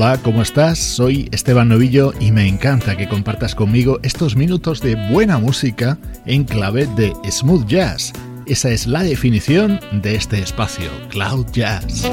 Hola, ¿cómo estás? Soy Esteban Novillo y me encanta que compartas conmigo estos minutos de buena música en clave de smooth jazz. Esa es la definición de este espacio, Cloud Jazz.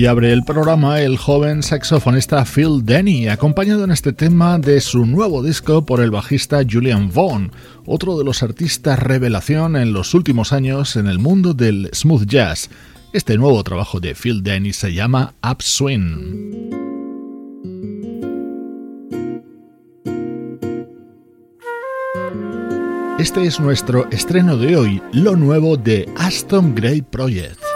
Hoy abre el programa el joven saxofonista Phil Denny, acompañado en este tema de su nuevo disco por el bajista Julian Vaughn, otro de los artistas revelación en los últimos años en el mundo del smooth jazz. Este nuevo trabajo de Phil Denny se llama Upswing. Este es nuestro estreno de hoy, lo nuevo de Aston Gray Project.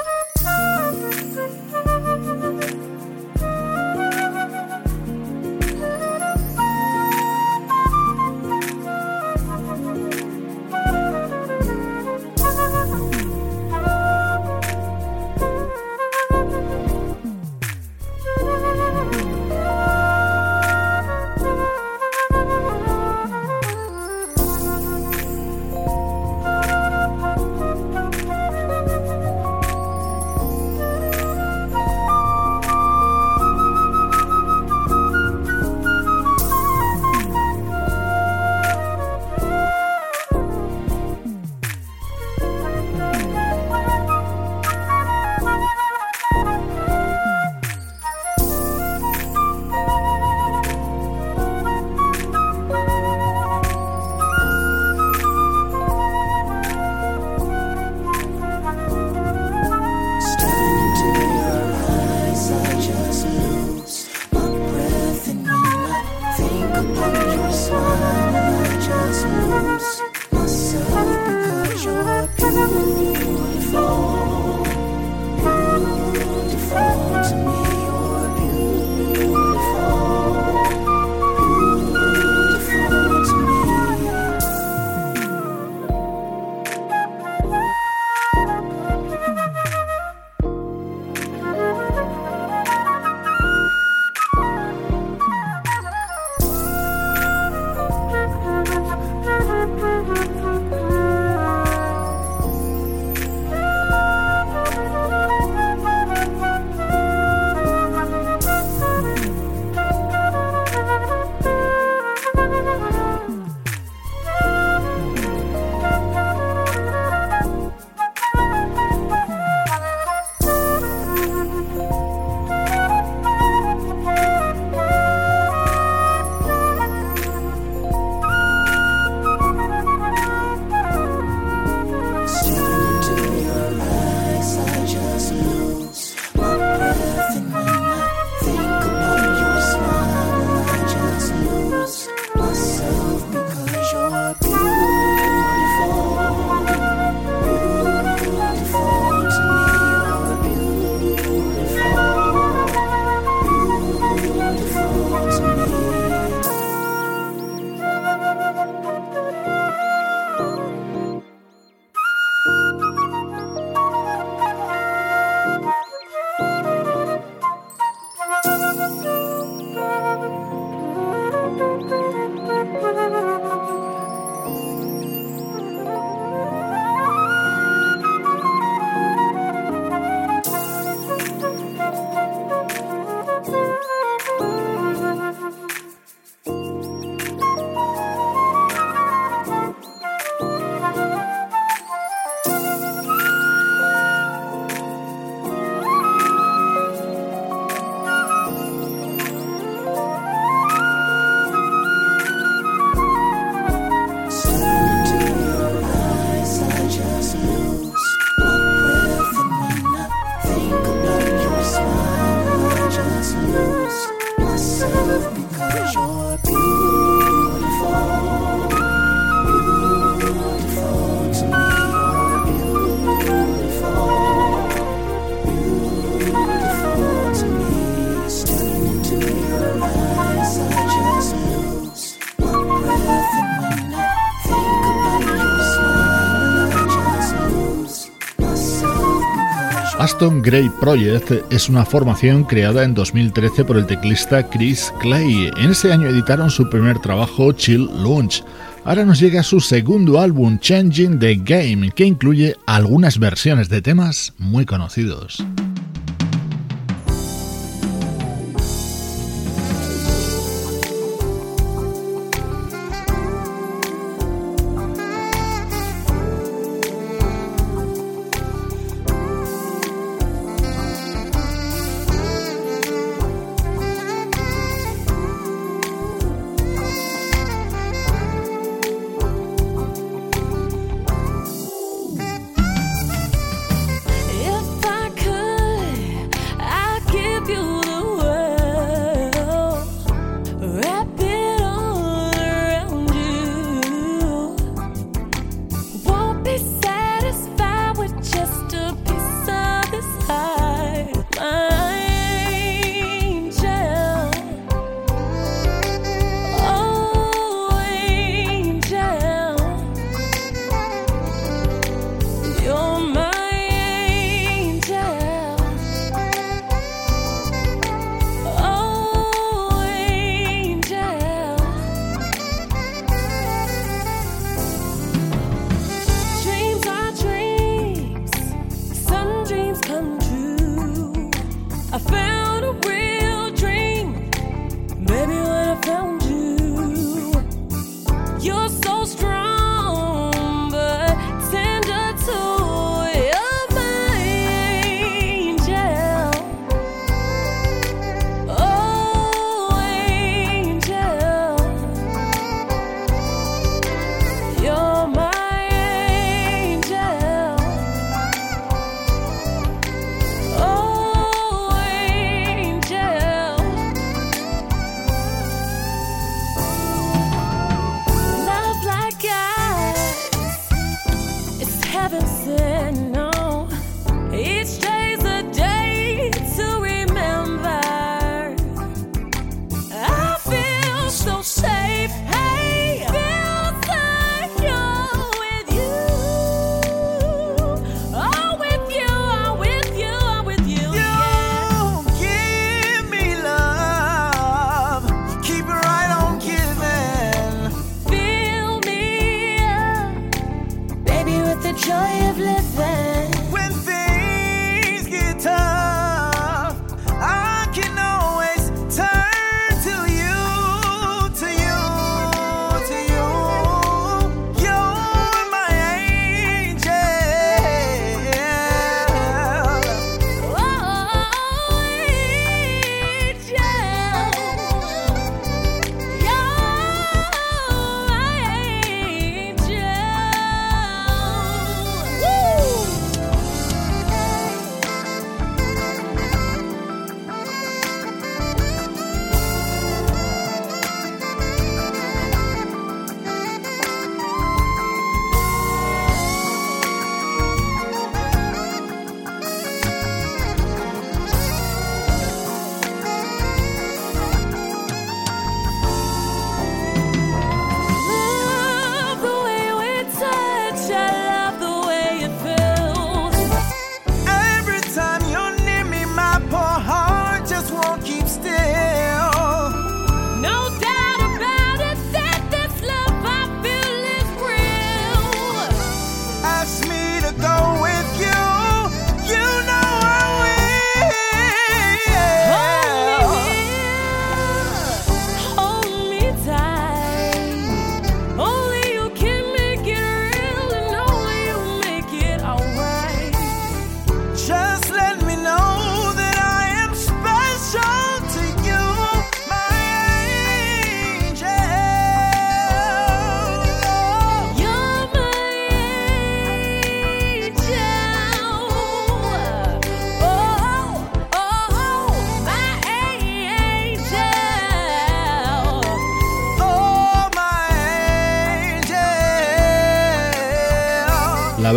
Project es una formación creada en 2013 por el teclista Chris Clay. En ese año editaron su primer trabajo, Chill Launch. Ahora nos llega su segundo álbum, Changing the Game, que incluye algunas versiones de temas muy conocidos.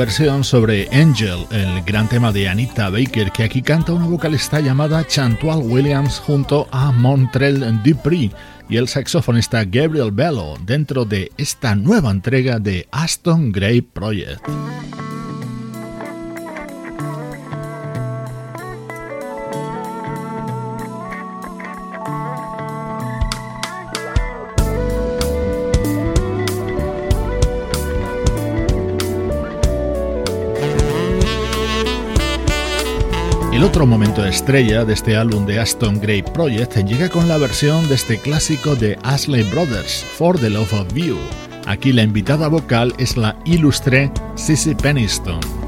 Versión sobre Angel, el gran tema de Anita Baker, que aquí canta una vocalista llamada Chantual Williams junto a Montrell Dupree y el saxofonista Gabriel Bello dentro de esta nueva entrega de Aston Gray Project. Otro momento estrella de este álbum de Aston Gray Project llega con la versión de este clásico de Ashley Brothers, For the Love of You. Aquí la invitada vocal es la ilustre Sissy Peniston.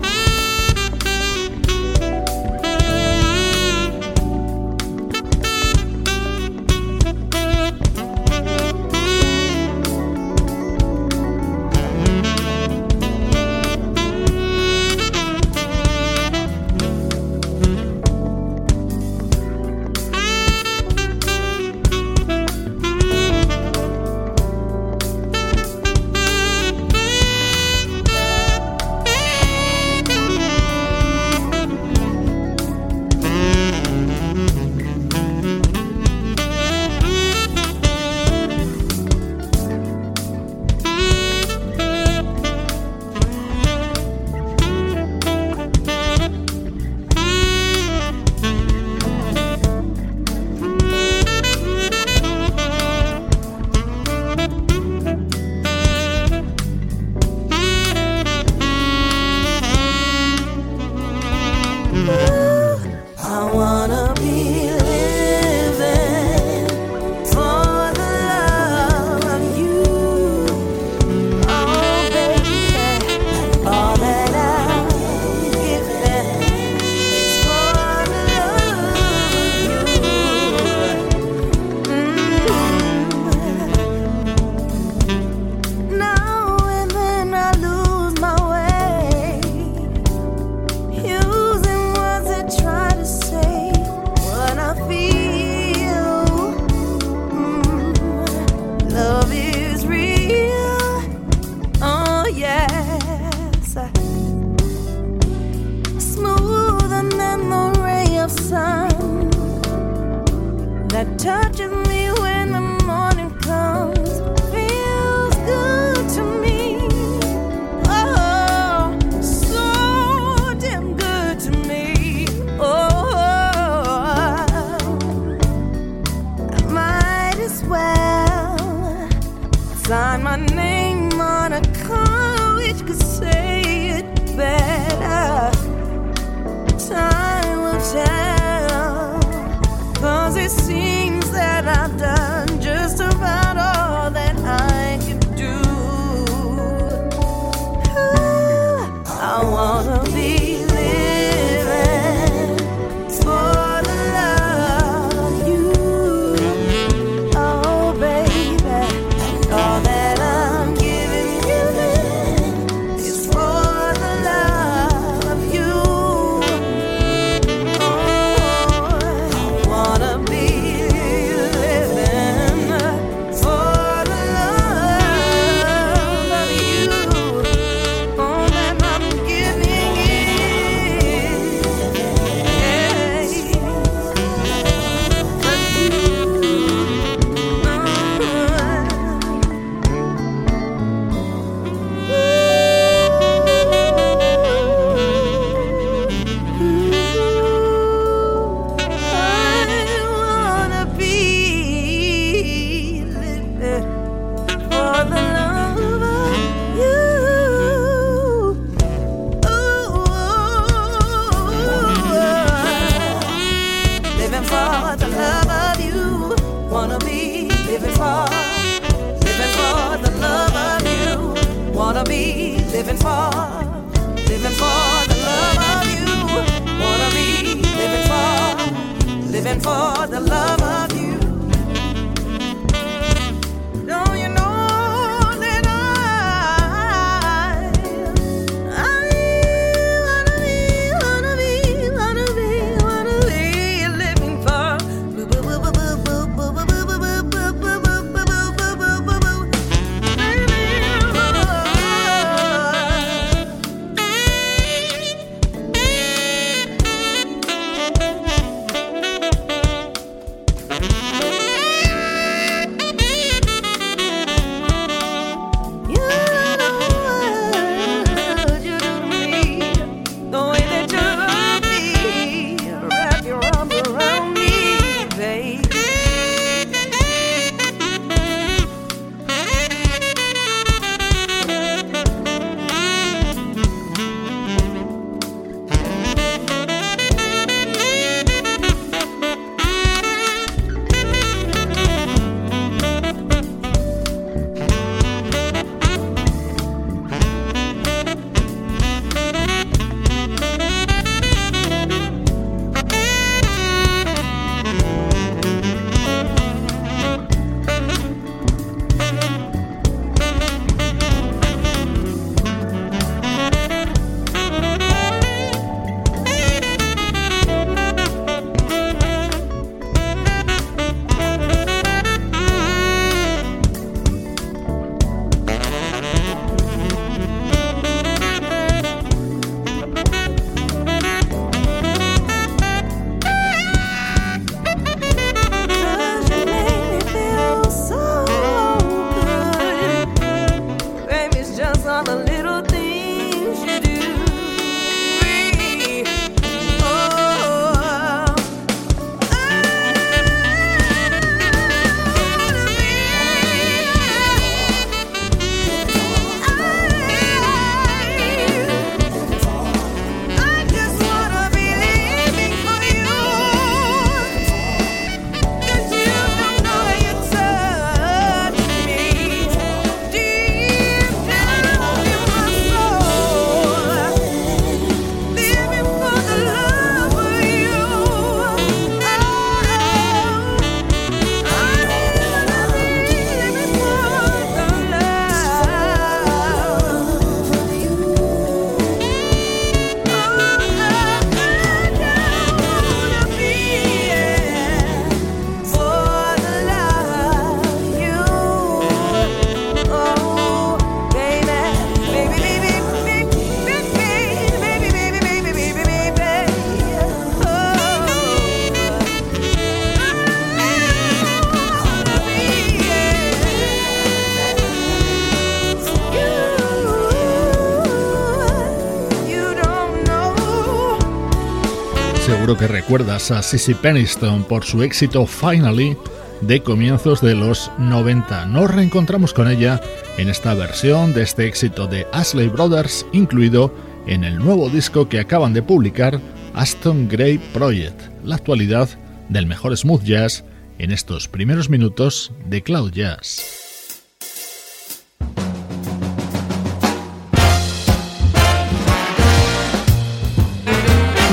Que recuerdas a Sissy Peniston por su éxito Finally de comienzos de los 90. Nos reencontramos con ella en esta versión de este éxito de Ashley Brothers, incluido en el nuevo disco que acaban de publicar Aston Gray Project, la actualidad del mejor smooth jazz en estos primeros minutos de Cloud Jazz.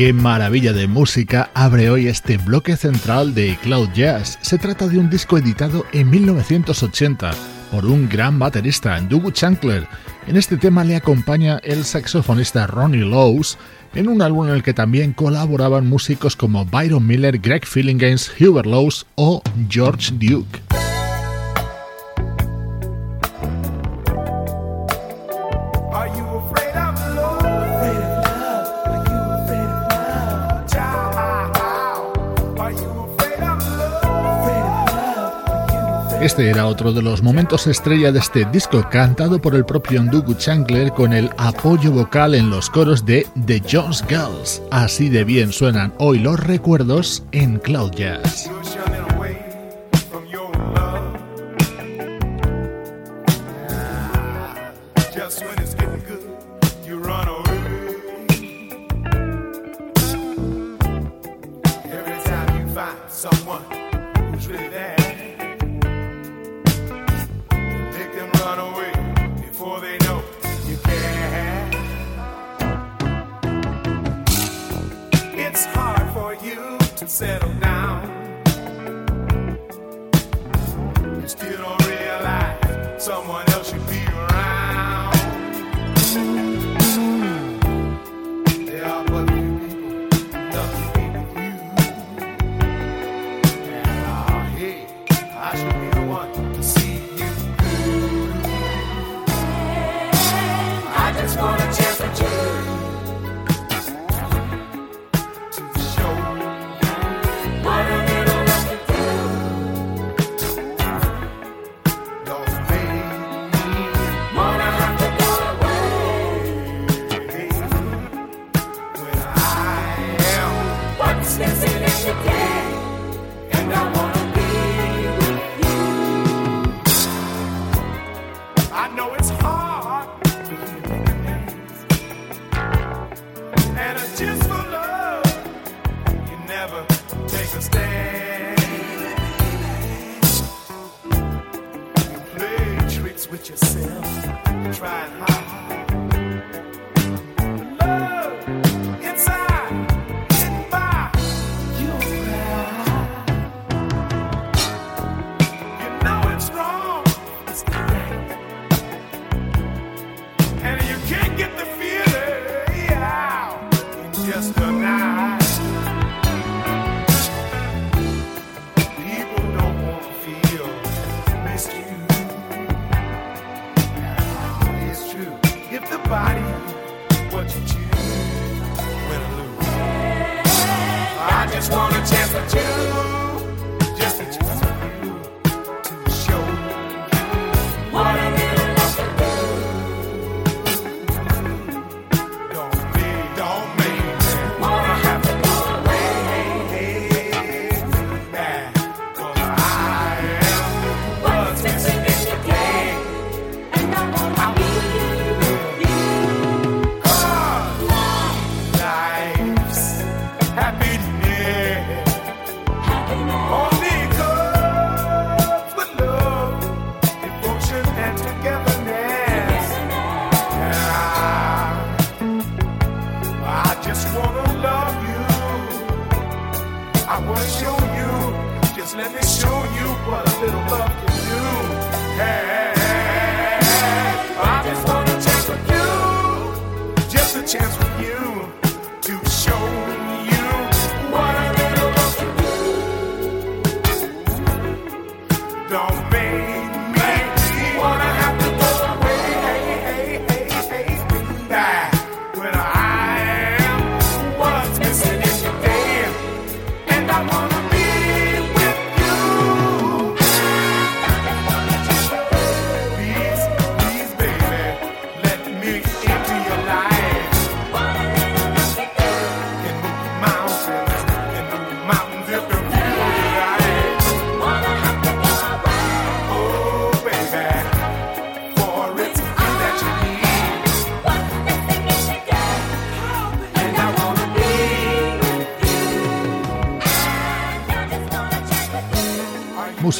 Qué maravilla de música abre hoy este bloque central de Cloud Jazz. Se trata de un disco editado en 1980 por un gran baterista, Doug Chancler. En este tema le acompaña el saxofonista Ronnie Lowes en un álbum en el que también colaboraban músicos como Byron Miller, Greg Fillinganes, Hubert Lowes o George Duke. Este era otro de los momentos estrella de este disco, cantado por el propio Ndugu Chancler con el apoyo vocal en los coros de The Jones Girls. Así de bien suenan hoy los recuerdos en Cloud Jazz.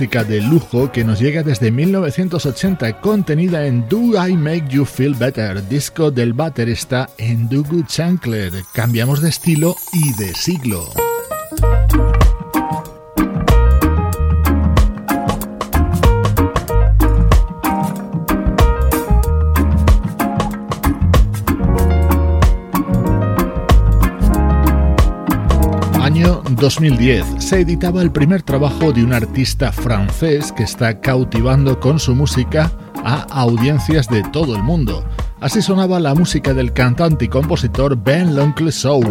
Música de lujo que nos llega desde 1980, contenida en Do I Make You Feel Better, disco del baterista Ndugu Chancler. Cambiamos de estilo y de siglo. 2010 se editaba el primer trabajo de un artista francés que está cautivando con su música a audiencias de todo el mundo. Así sonaba la música del cantante y compositor Ben L'Oncle Soul.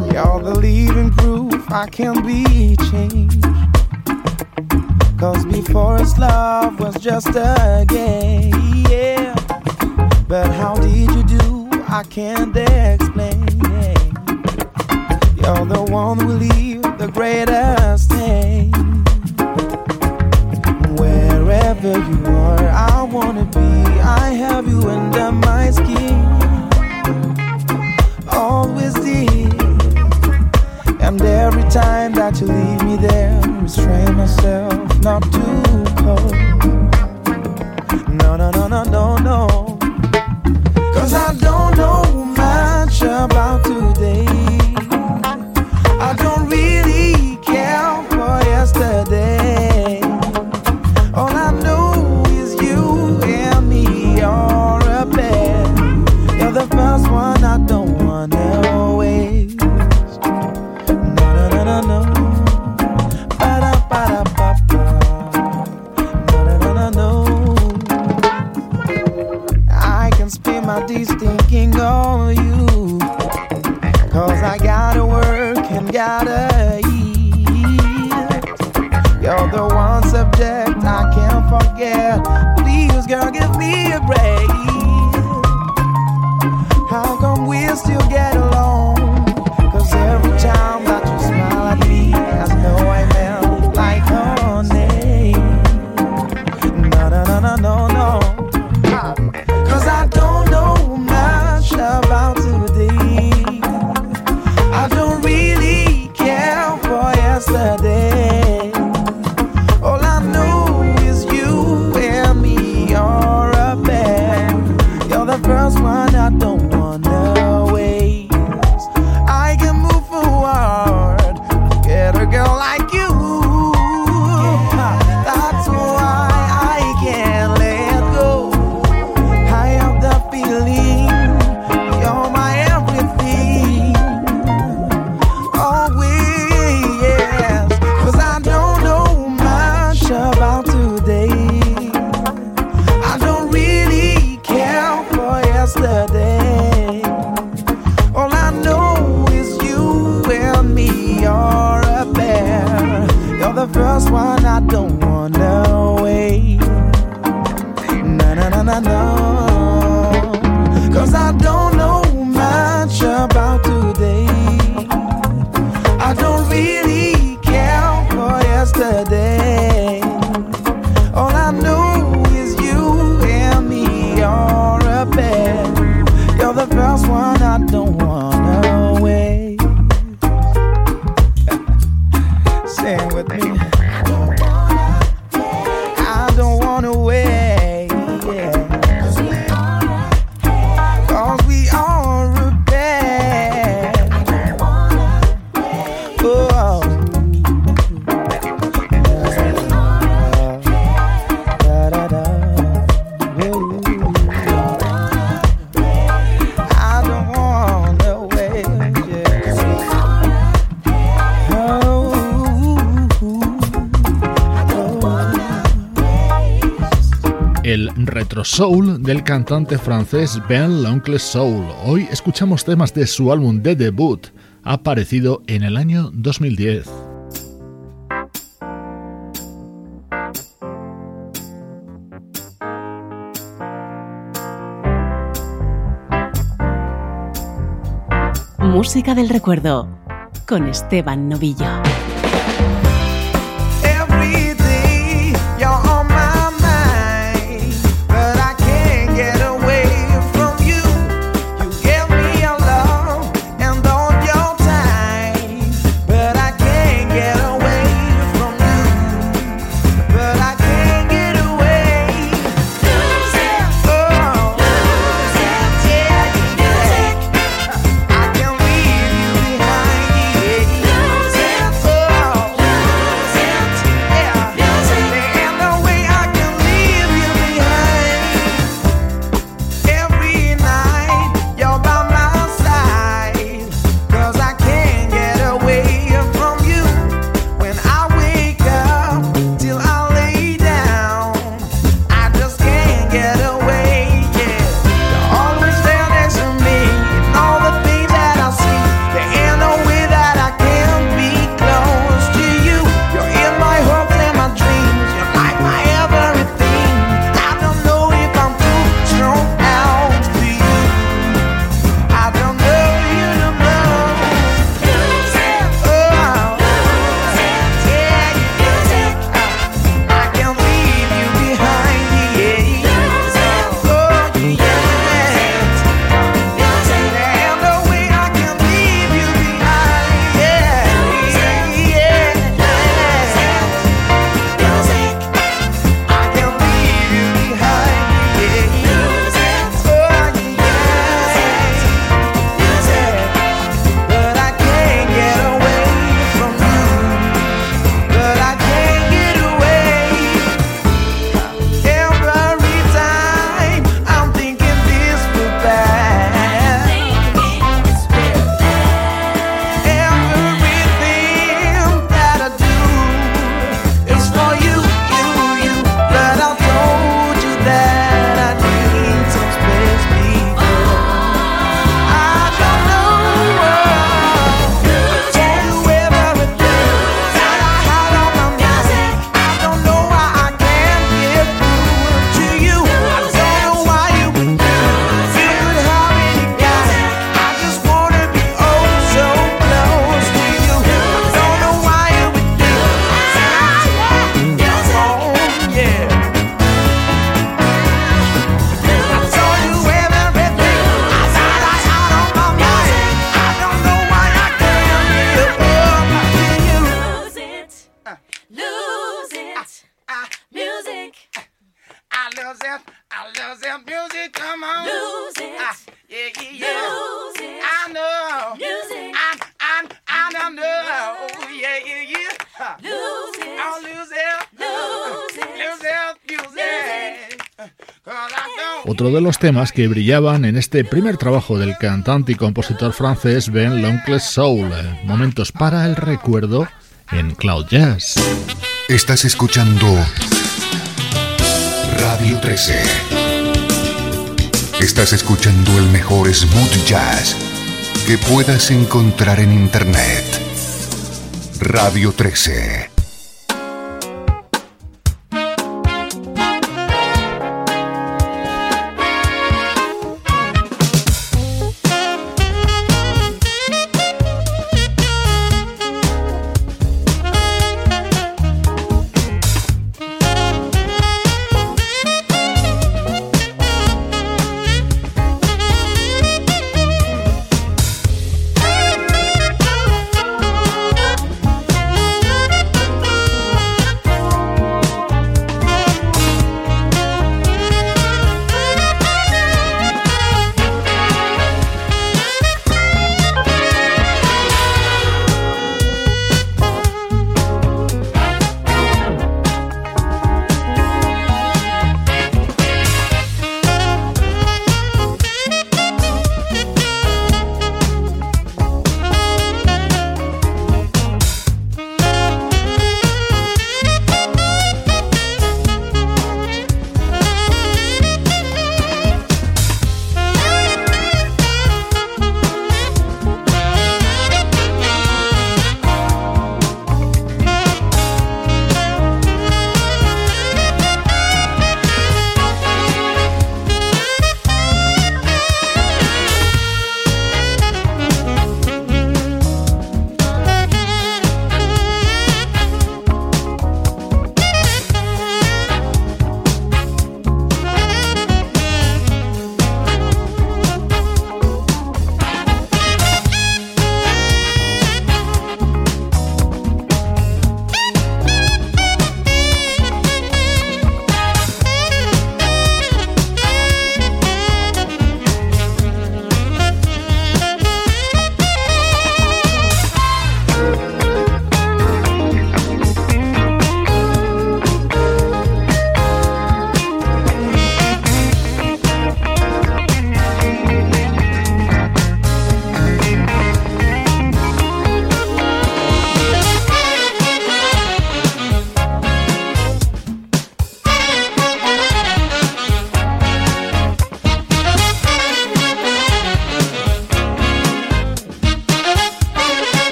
But how did you do? I can't explain. The greatest thing. Wherever you are, I wanna be. I have you under my skin. Always did. And every time that you leave me there, restrain myself not too cold. No, no, no, no, no, no. Cause I don't know much about today. Soul del cantante francés Ben L'Oncle Soul. Hoy escuchamos temas de su álbum de debut, aparecido en el año 2010. Música del recuerdo con Esteban Novillo. Los temas que brillaban en este primer trabajo del cantante y compositor francés Ben L'Oncle Soul, Momentos para el Recuerdo en Cloud Jazz. Estás escuchando Radio 13. Estás escuchando el mejor smooth jazz que puedas encontrar en Internet. Radio 13.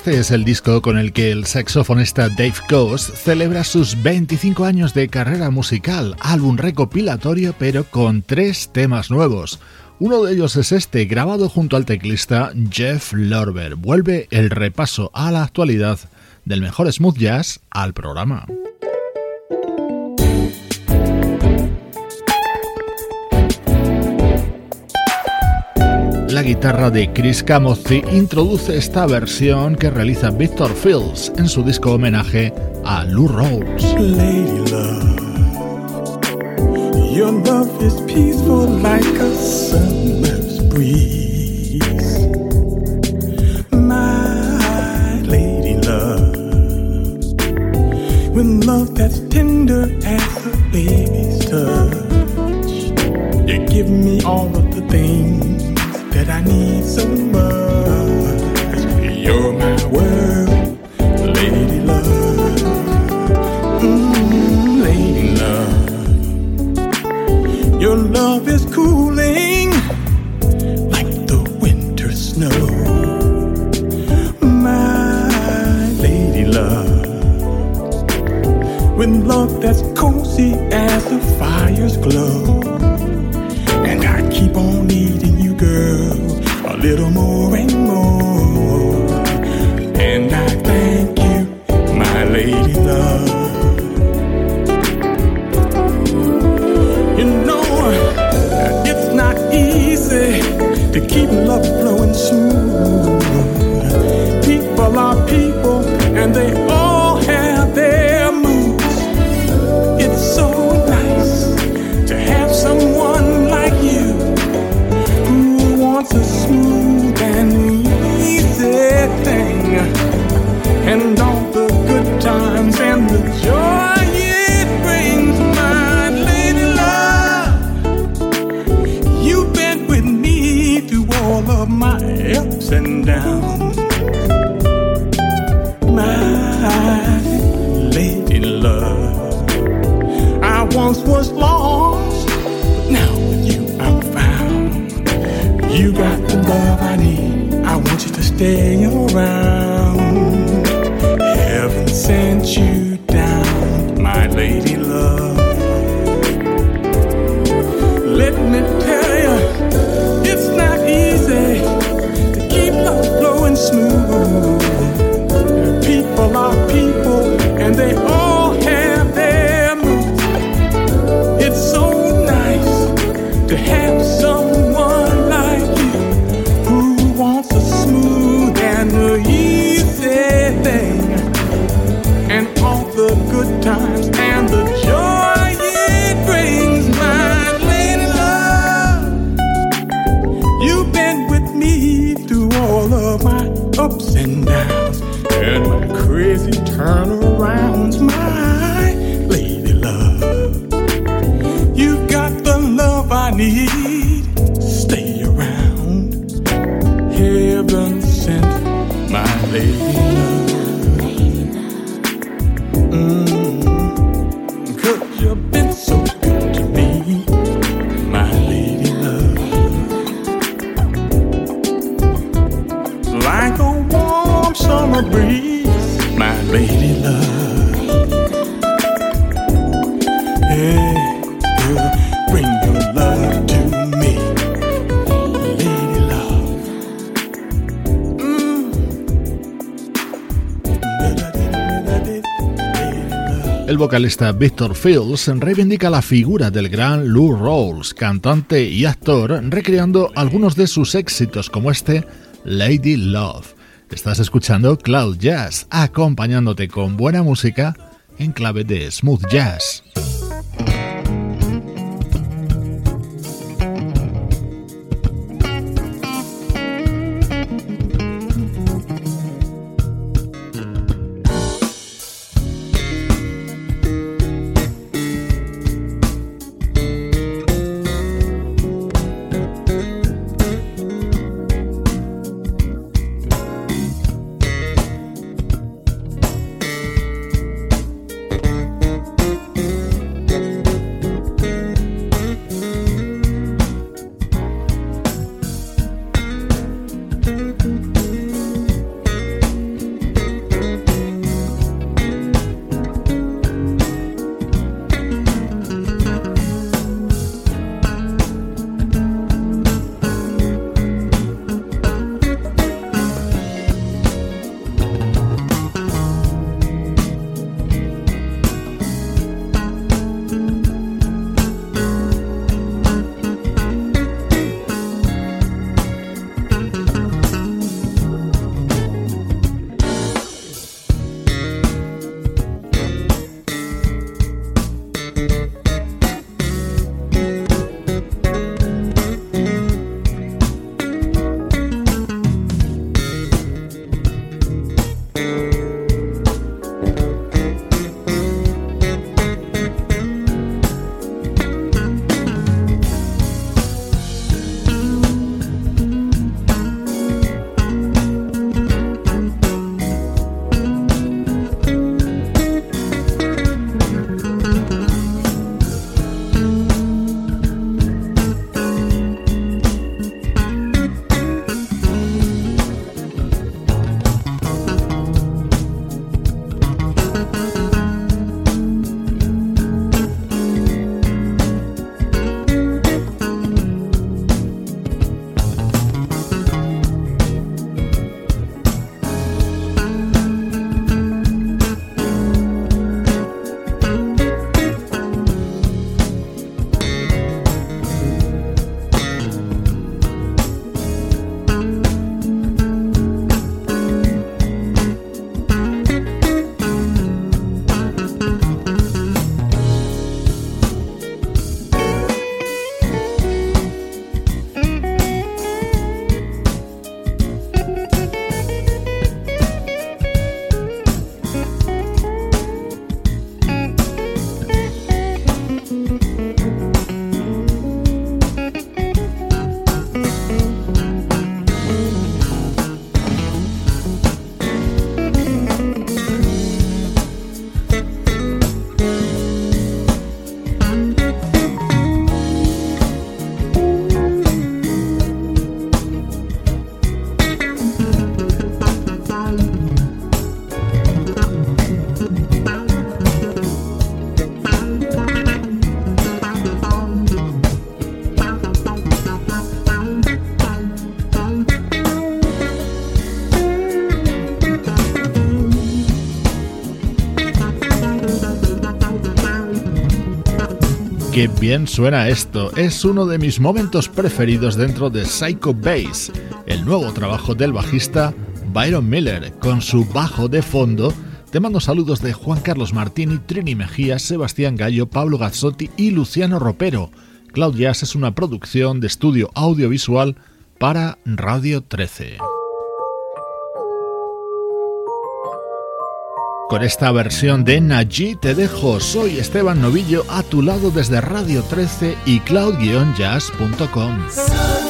Este es el disco con el que el saxofonista Dave Coase celebra sus 25 años de carrera musical, álbum recopilatorio pero con tres temas nuevos. Uno de ellos es este, grabado junto al teclista Jeff Lorber. Vuelve el repaso a la actualidad del mejor smooth jazz al programa. la guitarra de Chris Camozzi introduce esta versión que realiza Victor Fields en su disco homenaje a Lou Rawls. Lady love, your love is peaceful like a summer's breeze. My lady love, with love that's tender as a baby's touch, you give me all of the things. that I need so much. You're my world, lady love. Mm, lady love. Your love is cooling like the winter snow. My lady love. With love that's cozy as the fire's glow. And I keep on needing girl a little more and more. And I thank you, my lady love. You know, it's not easy to keep love flowing smooth. You. vocalista Victor Fields reivindica la figura del gran Lou Rawls, cantante y actor, recreando algunos de sus éxitos como este Lady Love. Estás escuchando Cloud Jazz, acompañándote con buena música en clave de smooth jazz. Qué bien suena esto, es uno de mis momentos preferidos dentro de Psycho Bass, el nuevo trabajo del bajista Byron Miller, con su bajo de fondo. Te mando saludos de Juan Carlos Martini, Trini Mejía, Sebastián Gallo, Pablo Gazzotti y Luciano Ropero. Cloud Jazz es una producción de estudio audiovisual para Radio 13. Con esta versión de Naji te dejo. Soy Esteban Novillo a tu lado desde Radio 13 y cloud-jazz.com.